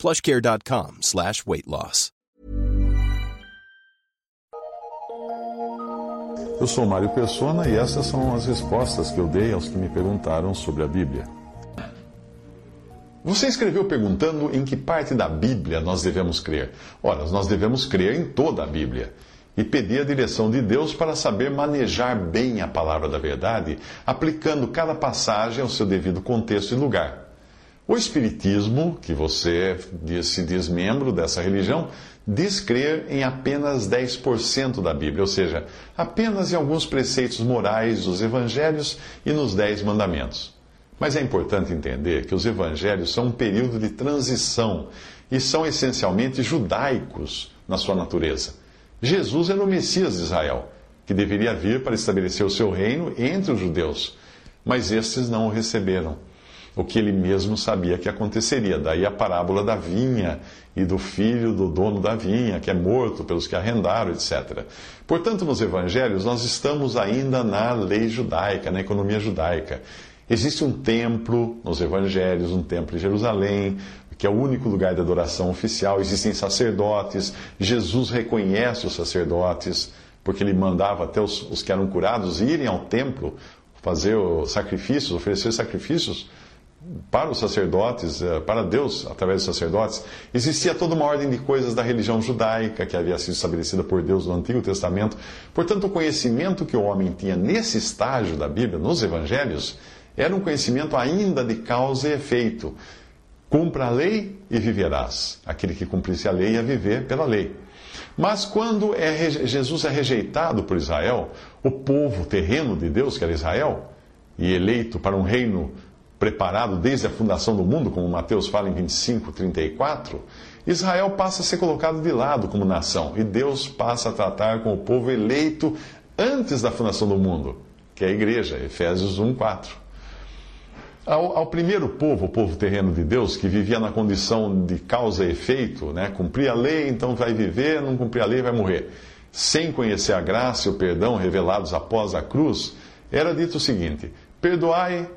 plushcare.com slash weight loss. Eu sou Mário Persona e essas são as respostas que eu dei aos que me perguntaram sobre a Bíblia. Você escreveu perguntando em que parte da Bíblia nós devemos crer. Ora, nós devemos crer em toda a Bíblia e pedir a direção de Deus para saber manejar bem a palavra da verdade, aplicando cada passagem ao seu devido contexto e lugar. O Espiritismo, que você se diz membro dessa religião, diz crer em apenas 10% da Bíblia, ou seja, apenas em alguns preceitos morais dos evangelhos e nos Dez Mandamentos. Mas é importante entender que os evangelhos são um período de transição e são essencialmente judaicos na sua natureza. Jesus era o Messias de Israel, que deveria vir para estabelecer o seu reino entre os judeus, mas estes não o receberam o que ele mesmo sabia que aconteceria. Daí a parábola da vinha e do filho do dono da vinha, que é morto pelos que arrendaram, etc. Portanto, nos evangelhos, nós estamos ainda na lei judaica, na economia judaica. Existe um templo nos evangelhos, um templo em Jerusalém, que é o único lugar de adoração oficial. Existem sacerdotes. Jesus reconhece os sacerdotes, porque ele mandava até os, os que eram curados irem ao templo fazer sacrifícios, oferecer sacrifícios para os sacerdotes, eh, para Deus, através dos sacerdotes, existia toda uma ordem de coisas da religião judaica que havia sido estabelecida por Deus no Antigo Testamento. Portanto, o conhecimento que o homem tinha nesse estágio da Bíblia, nos evangelhos, era um conhecimento ainda de causa e efeito. Cumpra a lei e viverás. Aquele que cumprisse a lei ia viver pela lei. Mas quando é, Jesus é rejeitado por Israel, o povo terreno de Deus, que era Israel, e eleito para um reino preparado desde a fundação do mundo, como Mateus fala em 25, 34, Israel passa a ser colocado de lado como nação e Deus passa a tratar com o povo eleito antes da fundação do mundo, que é a igreja, Efésios 1, 4. Ao, ao, primeiro povo, o povo terreno de Deus, que vivia na condição de causa e efeito, né? cumprir a lei, então vai viver, não cumprir a lei, vai morrer. Sem conhecer a graça e o perdão revelados após a cruz, era dito o seguinte: perdoai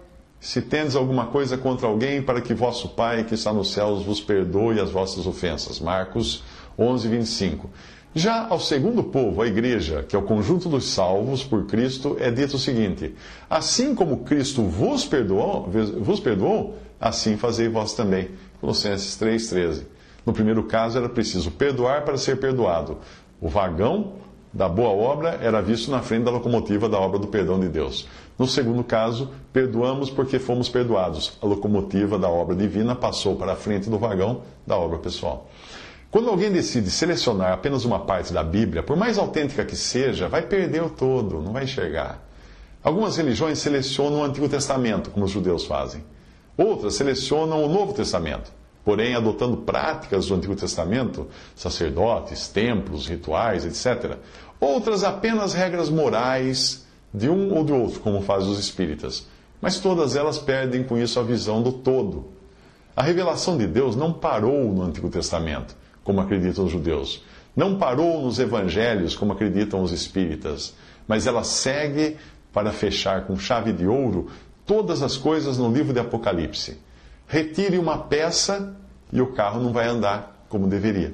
se tendes alguma coisa contra alguém, para que vosso Pai que está nos céus vos perdoe as vossas ofensas. Marcos 11, 25. Já ao segundo povo, a igreja, que é o conjunto dos salvos por Cristo, é dito o seguinte: Assim como Cristo vos perdoou, vos perdoou assim fazei vós também. Colossenses 3,13. No primeiro caso, era preciso perdoar para ser perdoado. O vagão da boa obra era visto na frente da locomotiva da obra do perdão de Deus. No segundo caso, perdoamos porque fomos perdoados. A locomotiva da obra divina passou para a frente do vagão da obra pessoal. Quando alguém decide selecionar apenas uma parte da Bíblia, por mais autêntica que seja, vai perder o todo, não vai enxergar. Algumas religiões selecionam o Antigo Testamento, como os judeus fazem. Outras selecionam o Novo Testamento, porém adotando práticas do Antigo Testamento, sacerdotes, templos, rituais, etc. Outras apenas regras morais de um ou do outro, como fazem os espíritas. Mas todas elas perdem com isso a visão do todo. A revelação de Deus não parou no Antigo Testamento, como acreditam os judeus. Não parou nos evangelhos, como acreditam os espíritas. Mas ela segue para fechar com chave de ouro todas as coisas no livro de Apocalipse. Retire uma peça e o carro não vai andar como deveria.